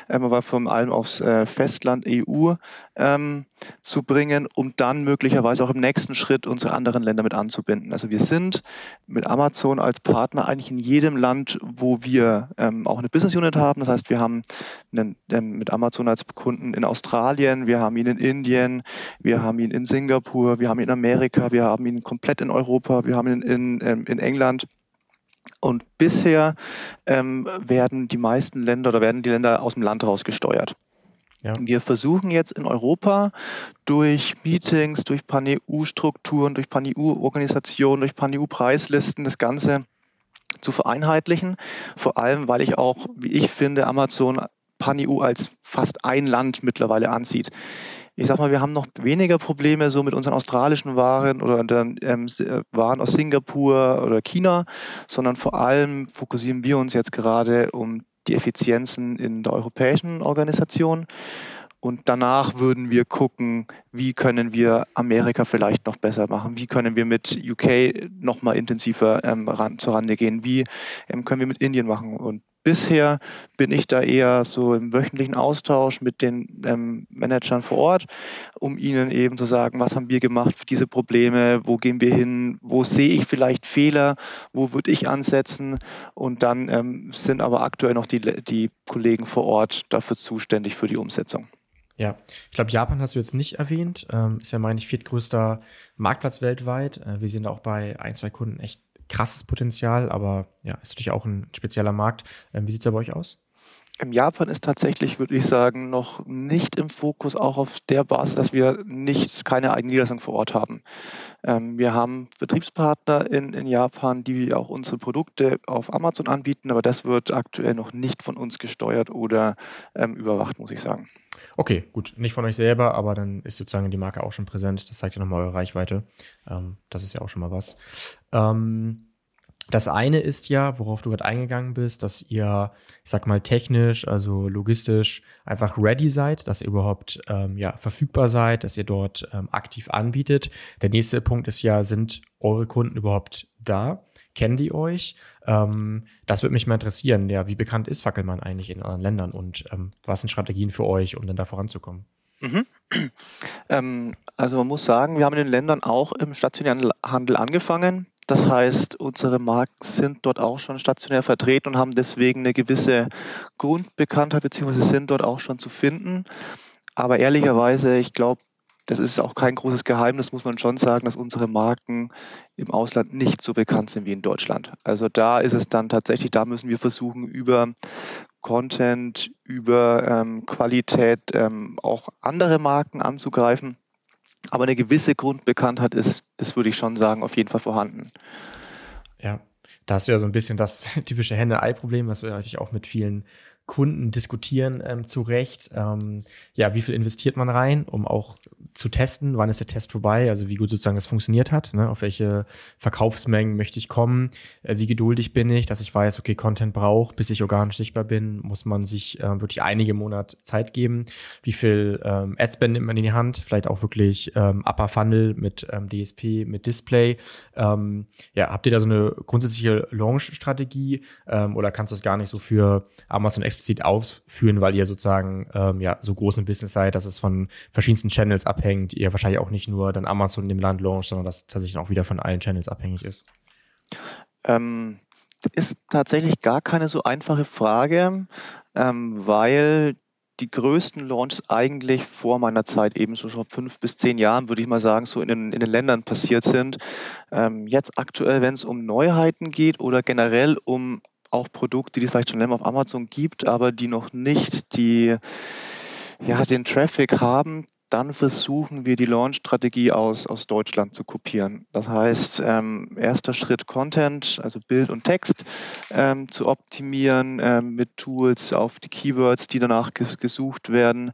ähm, aber vor allem aufs äh, Festland EU ähm, zu bringen, um dann möglicherweise auch im nächsten Schritt unsere anderen Länder mit anzubinden. Also wir sind mit Amazon als Partner eigentlich in jedem Land, wo wir ähm, auch eine Business Unit haben. Das heißt, wir haben einen, ähm, mit Amazon als Kunden in Australien, wir haben ihn in Indien, wir haben ihn in Singapur, wir haben ihn in Amerika, wir haben ihn komplett in Europa, wir haben ihn in, in, ähm, in England. Und bisher ähm, werden die meisten Länder oder werden die Länder aus dem Land raus gesteuert. Ja. Wir versuchen jetzt in Europa durch Meetings, durch Pan-EU-Strukturen, durch Pan-EU-Organisationen, durch Pan-EU-Preislisten das Ganze zu vereinheitlichen. Vor allem, weil ich auch, wie ich finde, Amazon Pan-EU als fast ein Land mittlerweile ansieht ich sag mal, wir haben noch weniger Probleme so mit unseren australischen Waren oder dann ähm, äh, Waren aus Singapur oder China, sondern vor allem fokussieren wir uns jetzt gerade um die Effizienzen in der europäischen Organisation. Und danach würden wir gucken, wie können wir Amerika vielleicht noch besser machen? Wie können wir mit UK noch mal intensiver ähm, ran, zur Rande gehen? Wie ähm, können wir mit Indien machen? Und Bisher bin ich da eher so im wöchentlichen Austausch mit den ähm, Managern vor Ort, um ihnen eben zu sagen, was haben wir gemacht für diese Probleme, wo gehen wir hin, wo sehe ich vielleicht Fehler, wo würde ich ansetzen und dann ähm, sind aber aktuell noch die, die Kollegen vor Ort dafür zuständig für die Umsetzung. Ja, ich glaube, Japan hast du jetzt nicht erwähnt. Ähm, ist ja, meine ich, viertgrößter Marktplatz weltweit. Äh, wir sind auch bei ein, zwei Kunden echt krasses Potenzial, aber ja, ist natürlich auch ein spezieller Markt. Ähm, wie sieht es bei euch aus? Im Japan ist tatsächlich, würde ich sagen, noch nicht im Fokus, auch auf der Basis, dass wir nicht keine eigene Niederlassung vor Ort haben. Ähm, wir haben Vertriebspartner in, in Japan, die auch unsere Produkte auf Amazon anbieten, aber das wird aktuell noch nicht von uns gesteuert oder ähm, überwacht, muss ich sagen. Okay, gut. Nicht von euch selber, aber dann ist sozusagen die Marke auch schon präsent. Das zeigt ja nochmal eure Reichweite. Ähm, das ist ja auch schon mal was. Ähm, das eine ist ja, worauf du gerade eingegangen bist, dass ihr, ich sag mal, technisch, also logistisch einfach ready seid, dass ihr überhaupt ähm, ja, verfügbar seid, dass ihr dort ähm, aktiv anbietet. Der nächste Punkt ist ja, sind eure Kunden überhaupt da? Kennen die euch? Ähm, das würde mich mal interessieren. Ja, wie bekannt ist Fackelmann eigentlich in anderen Ländern und ähm, was sind Strategien für euch, um dann da voranzukommen? Mhm. Ähm, also man muss sagen, wir haben in den Ländern auch im stationären Handel angefangen. Das heißt, unsere Marken sind dort auch schon stationär vertreten und haben deswegen eine gewisse Grundbekanntheit, beziehungsweise sind dort auch schon zu finden. Aber ehrlicherweise, ich glaube, das ist auch kein großes Geheimnis, muss man schon sagen, dass unsere Marken im Ausland nicht so bekannt sind wie in Deutschland. Also da ist es dann tatsächlich, da müssen wir versuchen, über Content, über ähm, Qualität ähm, auch andere Marken anzugreifen. Aber eine gewisse Grundbekanntheit ist, das würde ich schon sagen, auf jeden Fall vorhanden. Ja, da hast du ja so ein bisschen das typische Henne-Ei-Problem, was wir natürlich auch mit vielen Kunden diskutieren ähm, zu Recht. Ähm, ja, wie viel investiert man rein, um auch zu testen, wann ist der Test vorbei, also wie gut sozusagen das funktioniert hat, ne? auf welche Verkaufsmengen möchte ich kommen, äh, wie geduldig bin ich, dass ich weiß, okay, Content braucht, bis ich organisch sichtbar bin, muss man sich äh, wirklich einige Monate Zeit geben, wie viel ähm, Adspend nimmt man in die Hand, vielleicht auch wirklich ähm, Upper Funnel mit ähm, DSP, mit Display. Ähm, ja, habt ihr da so eine grundsätzliche Launch-Strategie ähm, oder kannst du das gar nicht so für Amazon explizit ausführen, weil ihr sozusagen ähm, ja so groß ein Business seid, dass es von verschiedensten Channels abhängt, ihr wahrscheinlich auch nicht nur dann Amazon in dem Land launcht, sondern dass tatsächlich auch wieder von allen Channels abhängig ist? Ähm, ist tatsächlich gar keine so einfache Frage, ähm, weil die größten Launches eigentlich vor meiner Zeit, eben so schon fünf bis zehn Jahren, würde ich mal sagen, so in den, in den Ländern passiert sind. Ähm, jetzt aktuell, wenn es um Neuheiten geht oder generell um auch Produkte, die es vielleicht schon länger auf Amazon gibt, aber die noch nicht die, ja, den Traffic haben, dann versuchen wir die Launch-Strategie aus, aus Deutschland zu kopieren. Das heißt, ähm, erster Schritt Content, also Bild und Text, ähm, zu optimieren ähm, mit Tools auf die Keywords, die danach gesucht werden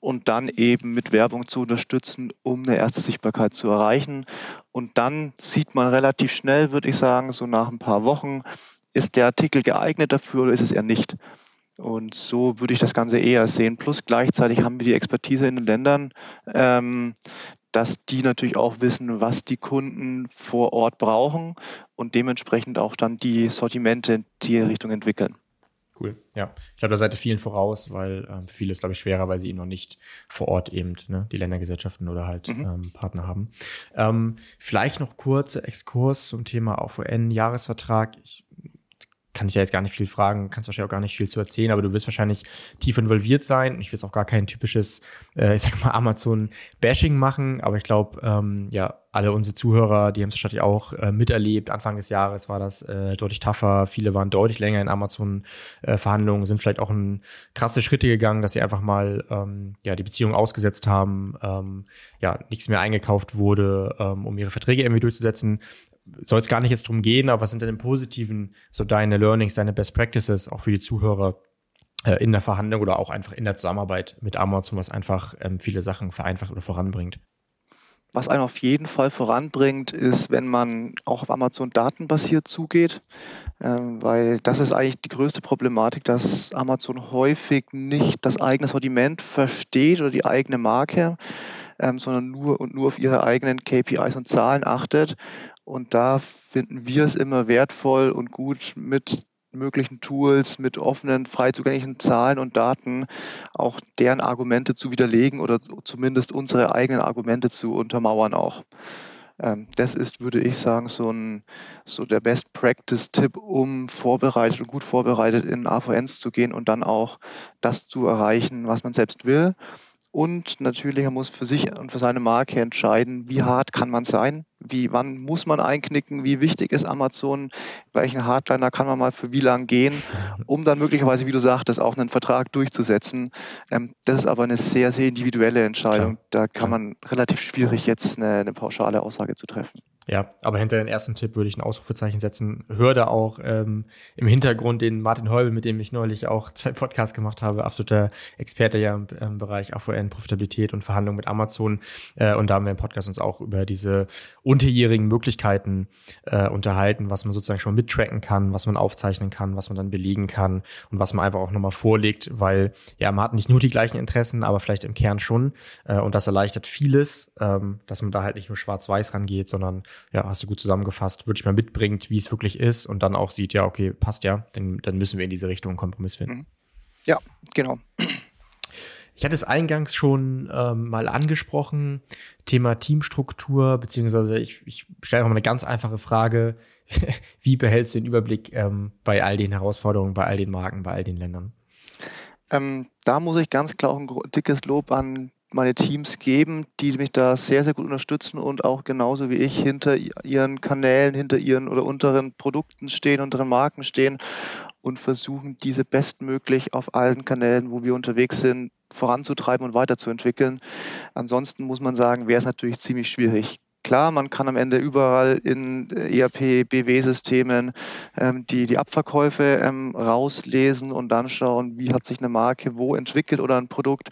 und dann eben mit Werbung zu unterstützen, um eine erste Sichtbarkeit zu erreichen. Und dann sieht man relativ schnell, würde ich sagen, so nach ein paar Wochen, ist der Artikel geeignet dafür oder ist es eher nicht? Und so würde ich das Ganze eher sehen. Plus gleichzeitig haben wir die Expertise in den Ländern, ähm, dass die natürlich auch wissen, was die Kunden vor Ort brauchen und dementsprechend auch dann die Sortimente in die Richtung entwickeln. Cool. Ja, ich glaube, da seid ihr vielen voraus, weil ähm, für viele ist, glaube ich, schwerer, weil sie eben noch nicht vor Ort eben ne, die Ländergesellschaften oder halt mhm. ähm, Partner haben. Ähm, vielleicht noch kurzer Exkurs zum Thema AVN-Jahresvertrag. Ich kann ich ja jetzt gar nicht viel fragen, kannst wahrscheinlich auch gar nicht viel zu erzählen, aber du wirst wahrscheinlich tief involviert sein. Ich will jetzt auch gar kein typisches, äh, ich sag mal, Amazon-Bashing machen, aber ich glaube, ähm, ja, alle unsere Zuhörer, die haben es wahrscheinlich auch äh, miterlebt. Anfang des Jahres war das äh, deutlich tougher. Viele waren deutlich länger in Amazon-Verhandlungen, sind vielleicht auch in krasse Schritte gegangen, dass sie einfach mal ähm, ja die Beziehung ausgesetzt haben, ähm, ja nichts mehr eingekauft wurde, ähm, um ihre Verträge irgendwie durchzusetzen soll es gar nicht jetzt drum gehen, aber was sind denn im Positiven so deine Learnings, deine Best Practices auch für die Zuhörer äh, in der Verhandlung oder auch einfach in der Zusammenarbeit mit Amazon, was einfach ähm, viele Sachen vereinfacht oder voranbringt? Was einen auf jeden Fall voranbringt, ist, wenn man auch auf Amazon datenbasiert zugeht, ähm, weil das ist eigentlich die größte Problematik, dass Amazon häufig nicht das eigene Sortiment versteht oder die eigene Marke, ähm, sondern nur und nur auf ihre eigenen KPIs und Zahlen achtet und da finden wir es immer wertvoll und gut mit möglichen Tools, mit offenen, frei zugänglichen Zahlen und Daten auch deren Argumente zu widerlegen oder zumindest unsere eigenen Argumente zu untermauern auch. Ähm, das ist, würde ich sagen, so, ein, so der Best Practice-Tipp, um vorbereitet und gut vorbereitet in AVNs zu gehen und dann auch das zu erreichen, was man selbst will. Und natürlich, man muss für sich und für seine Marke entscheiden, wie hart kann man sein, wie, wann muss man einknicken, wie wichtig ist Amazon, welchen Hardliner kann man mal für wie lang gehen, um dann möglicherweise, wie du sagtest, auch einen Vertrag durchzusetzen. Ähm, das ist aber eine sehr, sehr individuelle Entscheidung. Da kann man relativ schwierig jetzt eine, eine pauschale Aussage zu treffen. Ja, aber hinter den ersten Tipp würde ich ein Ausrufezeichen setzen. Hör da auch ähm, im Hintergrund den Martin Heubel, mit dem ich neulich auch zwei Podcasts gemacht habe, absoluter Experte ja im, im Bereich AVN, Profitabilität und Verhandlungen mit Amazon. Äh, und da haben wir im Podcast uns auch über diese unterjährigen Möglichkeiten äh, unterhalten, was man sozusagen schon mittracken kann, was man aufzeichnen kann, was man dann belegen kann und was man einfach auch nochmal vorlegt, weil ja, man hat nicht nur die gleichen Interessen, aber vielleicht im Kern schon. Äh, und das erleichtert vieles, ähm, dass man da halt nicht nur schwarz-weiß rangeht, sondern ja, hast du gut zusammengefasst, wirklich mal mitbringt, wie es wirklich ist und dann auch sieht, ja, okay, passt ja, dann, dann müssen wir in diese Richtung einen Kompromiss finden. Mhm. Ja, genau. Ich hatte es eingangs schon ähm, mal angesprochen, Thema Teamstruktur, beziehungsweise ich, ich stelle mal eine ganz einfache Frage. Wie behältst du den Überblick ähm, bei all den Herausforderungen, bei all den Marken, bei all den Ländern? Ähm, da muss ich ganz klar auch ein dickes Lob an meine Teams geben, die mich da sehr, sehr gut unterstützen und auch genauso wie ich hinter ihren Kanälen, hinter ihren oder unteren Produkten stehen, unteren Marken stehen und versuchen, diese bestmöglich auf allen Kanälen, wo wir unterwegs sind, voranzutreiben und weiterzuentwickeln. Ansonsten muss man sagen, wäre es natürlich ziemlich schwierig. Klar, man kann am Ende überall in ERP, BW-Systemen ähm, die, die Abverkäufe ähm, rauslesen und dann schauen, wie hat sich eine Marke wo entwickelt oder ein Produkt.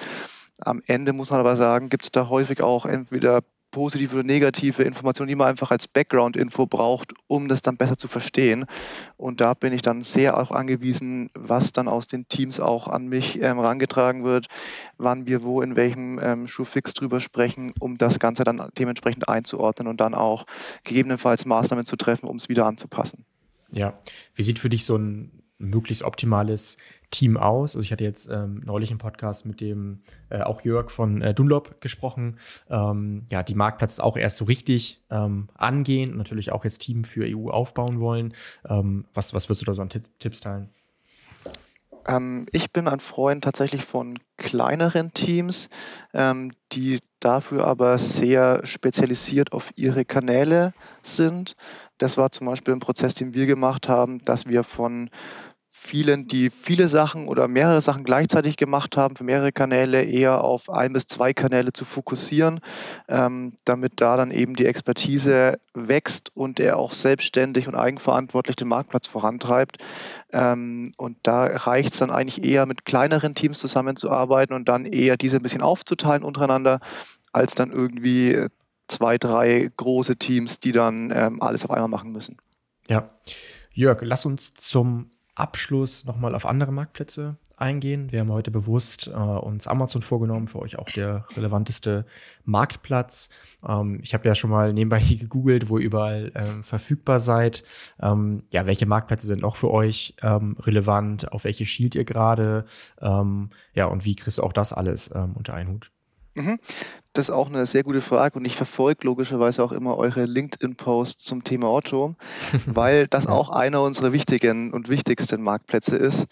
Am Ende muss man aber sagen, gibt es da häufig auch entweder positive oder negative Informationen, die man einfach als Background-Info braucht, um das dann besser zu verstehen. Und da bin ich dann sehr auch angewiesen, was dann aus den Teams auch an mich ähm, rangetragen wird, wann wir wo in welchem ähm, Schuhfix drüber sprechen, um das Ganze dann dementsprechend einzuordnen und dann auch gegebenenfalls Maßnahmen zu treffen, um es wieder anzupassen. Ja, wie sieht für dich so ein möglichst optimales Team aus. Also ich hatte jetzt ähm, neulich einen Podcast mit dem äh, auch Jörg von äh, Dunlop gesprochen. Ähm, ja, die Marktplatz auch erst so richtig ähm, angehen und natürlich auch jetzt Team für EU aufbauen wollen. Ähm, was, was würdest du da so an Tipps, Tipps teilen? Ähm, ich bin ein Freund tatsächlich von kleineren Teams, ähm, die dafür aber sehr spezialisiert auf ihre Kanäle sind. Das war zum Beispiel ein Prozess, den wir gemacht haben, dass wir von vielen, die viele Sachen oder mehrere Sachen gleichzeitig gemacht haben, für mehrere Kanäle eher auf ein bis zwei Kanäle zu fokussieren, ähm, damit da dann eben die Expertise wächst und er auch selbstständig und eigenverantwortlich den Marktplatz vorantreibt. Ähm, und da reicht es dann eigentlich eher mit kleineren Teams zusammenzuarbeiten und dann eher diese ein bisschen aufzuteilen untereinander, als dann irgendwie zwei, drei große Teams, die dann ähm, alles auf einmal machen müssen. Ja. Jörg, lass uns zum Abschluss nochmal auf andere Marktplätze eingehen. Wir haben heute bewusst äh, uns Amazon vorgenommen, für euch auch der relevanteste Marktplatz. Ähm, ich habe ja schon mal nebenbei gegoogelt, wo ihr überall ähm, verfügbar seid. Ähm, ja, welche Marktplätze sind auch für euch ähm, relevant? Auf welche schielt ihr gerade? Ähm, ja, und wie kriegst du auch das alles ähm, unter einen Hut? Mhm. Das ist auch eine sehr gute Frage und ich verfolge logischerweise auch immer eure LinkedIn-Posts zum Thema Otto, weil das auch einer unserer wichtigen und wichtigsten Marktplätze ist.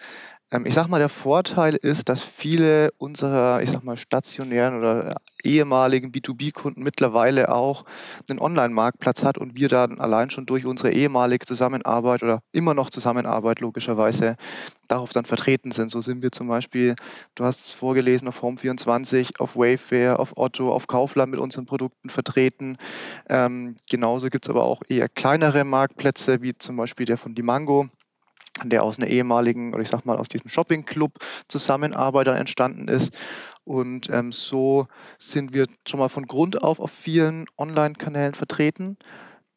Ähm, ich sag mal, der Vorteil ist, dass viele unserer, ich sag mal, stationären oder ehemaligen B2B-Kunden mittlerweile auch einen Online-Marktplatz hat und wir dann allein schon durch unsere ehemalige Zusammenarbeit oder immer noch Zusammenarbeit logischerweise darauf dann vertreten sind. So sind wir zum Beispiel, du hast es vorgelesen, auf Home24, auf Wayfair, auf Otto, auf Kaufland mit unseren Produkten vertreten. Ähm, genauso gibt es aber auch eher kleinere Marktplätze, wie zum Beispiel der von Dimango der aus einer ehemaligen, oder ich sag mal, aus diesem Shopping-Club Zusammenarbeit dann entstanden ist. Und ähm, so sind wir schon mal von Grund auf auf vielen Online-Kanälen vertreten.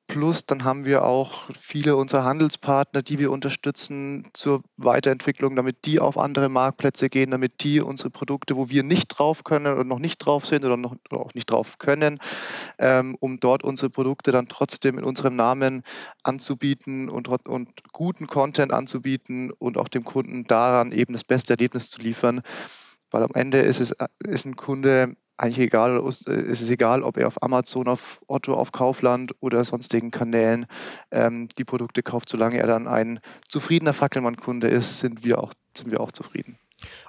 Plus dann haben wir auch viele unserer Handelspartner, die wir unterstützen zur Weiterentwicklung, damit die auf andere Marktplätze gehen, damit die unsere Produkte, wo wir nicht drauf können oder noch nicht drauf sind oder noch oder auch nicht drauf können, ähm, um dort unsere Produkte dann trotzdem in unserem Namen anzubieten und, und guten Content anzubieten und auch dem Kunden daran eben das beste Erlebnis zu liefern. Weil am Ende ist es ist ein Kunde eigentlich egal, es ist egal, ob er auf Amazon, auf Otto, auf Kaufland oder sonstigen Kanälen ähm, die Produkte kauft, solange er dann ein zufriedener Fackelmann-Kunde ist, sind wir auch, sind wir auch zufrieden.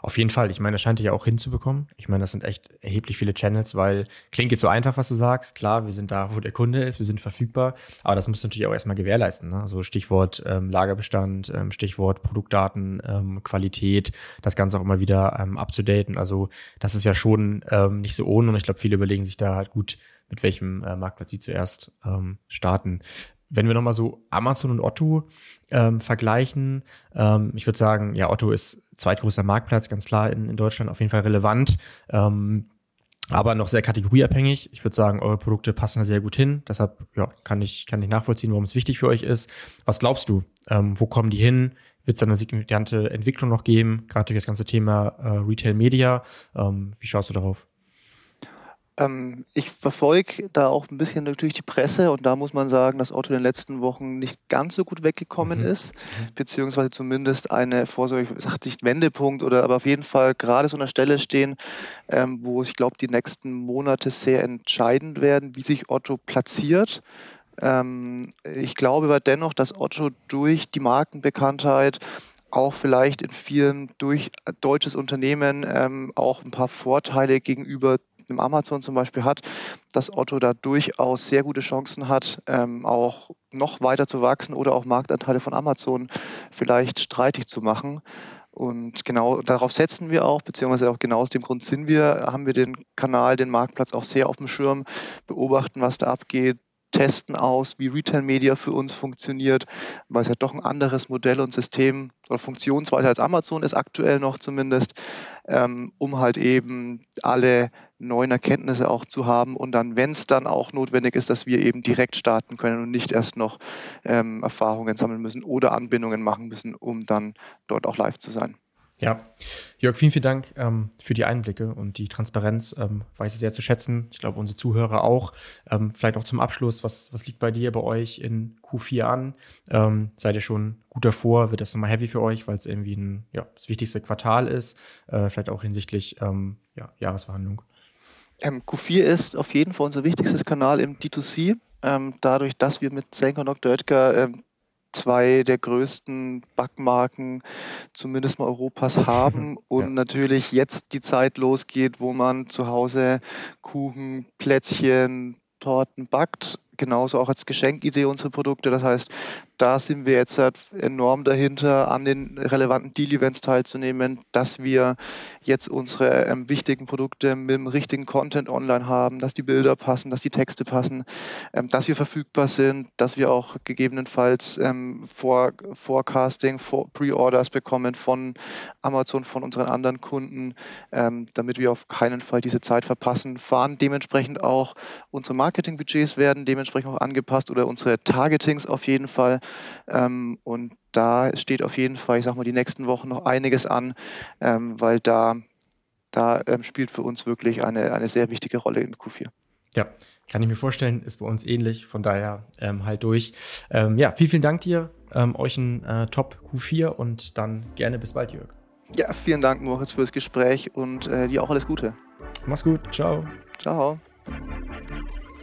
Auf jeden Fall. Ich meine, das scheint ihr ja auch hinzubekommen. Ich meine, das sind echt erheblich viele Channels, weil klingt jetzt so einfach, was du sagst. Klar, wir sind da, wo der Kunde ist, wir sind verfügbar, aber das musst du natürlich auch erstmal gewährleisten. Ne? Also Stichwort ähm, Lagerbestand, ähm, Stichwort Produktdaten, ähm, Qualität, das Ganze auch immer wieder ähm, abzudaten. Also das ist ja schon ähm, nicht so ohne und ich glaube, viele überlegen sich da halt gut, mit welchem äh, Marktplatz sie zuerst ähm, starten wenn wir nochmal so Amazon und Otto ähm, vergleichen, ähm, ich würde sagen, ja, Otto ist zweitgrößter Marktplatz, ganz klar in, in Deutschland auf jeden Fall relevant. Ähm, aber noch sehr kategorieabhängig. Ich würde sagen, eure Produkte passen da sehr gut hin. Deshalb ja, kann, ich, kann ich nachvollziehen, warum es wichtig für euch ist. Was glaubst du? Ähm, wo kommen die hin? Wird es eine signifikante Entwicklung noch geben? Gerade durch das ganze Thema äh, Retail Media. Ähm, wie schaust du darauf? Ähm, ich verfolge da auch ein bisschen natürlich die Presse und da muss man sagen, dass Otto in den letzten Wochen nicht ganz so gut weggekommen mhm. ist, mhm. beziehungsweise zumindest eine Vorsorge, ich sage nicht Wendepunkt oder aber auf jeden Fall gerade so an der Stelle stehen, ähm, wo ich glaube, die nächsten Monate sehr entscheidend werden, wie sich Otto platziert. Ähm, ich glaube aber dennoch, dass Otto durch die Markenbekanntheit auch vielleicht in vielen durch deutsches Unternehmen ähm, auch ein paar Vorteile gegenüber dem Amazon zum Beispiel hat, dass Otto da durchaus sehr gute Chancen hat, ähm, auch noch weiter zu wachsen oder auch Marktanteile von Amazon vielleicht streitig zu machen. Und genau darauf setzen wir auch, beziehungsweise auch genau aus dem Grund sind wir, haben wir den Kanal, den Marktplatz auch sehr auf dem Schirm, beobachten, was da abgeht, testen aus, wie Retail Media für uns funktioniert, weil es ja doch ein anderes Modell und System oder Funktionsweise als Amazon ist aktuell noch zumindest, ähm, um halt eben alle neuen Erkenntnisse auch zu haben und dann, wenn es dann auch notwendig ist, dass wir eben direkt starten können und nicht erst noch ähm, Erfahrungen sammeln müssen oder Anbindungen machen müssen, um dann dort auch live zu sein. Ja, Jörg, vielen, vielen Dank ähm, für die Einblicke und die Transparenz. Ähm, weiß ich sehr zu schätzen. Ich glaube, unsere Zuhörer auch. Ähm, vielleicht auch zum Abschluss, was, was liegt bei dir, bei euch in Q4 an? Ähm, seid ihr schon gut davor? Wird das nochmal heavy für euch, weil es irgendwie ein, ja, das wichtigste Quartal ist? Äh, vielleicht auch hinsichtlich ähm, ja, Jahresverhandlung? Ähm, Q4 ist auf jeden Fall unser wichtigstes Kanal im D2C. dadurch, dass wir mit Senko und Dr. Oetker zwei der größten Backmarken zumindest mal Europas haben und ja. natürlich jetzt die Zeit losgeht, wo man zu Hause Kuchen, Plätzchen, Torten backt genauso auch als Geschenkidee unsere Produkte. Das heißt, da sind wir jetzt halt enorm dahinter, an den relevanten Deal-Events teilzunehmen, dass wir jetzt unsere ähm, wichtigen Produkte mit dem richtigen Content online haben, dass die Bilder passen, dass die Texte passen, ähm, dass wir verfügbar sind, dass wir auch gegebenenfalls ähm, vor, Forecasting, vor Pre-Orders bekommen von Amazon, von unseren anderen Kunden, ähm, damit wir auf keinen Fall diese Zeit verpassen, fahren dementsprechend auch unsere Marketingbudgets werden dementsprechend auch angepasst oder unsere Targetings auf jeden Fall. Ähm, und da steht auf jeden Fall, ich sag mal, die nächsten Wochen noch einiges an, ähm, weil da, da ähm, spielt für uns wirklich eine, eine sehr wichtige Rolle im Q4. Ja, kann ich mir vorstellen, ist bei uns ähnlich, von daher ähm, halt durch. Ähm, ja, vielen, vielen Dank dir, ähm, euch ein äh, Top Q4 und dann gerne bis bald, Jörg. Ja, vielen Dank, Moritz, für das Gespräch und äh, dir auch alles Gute. Mach's gut, ciao. Ciao.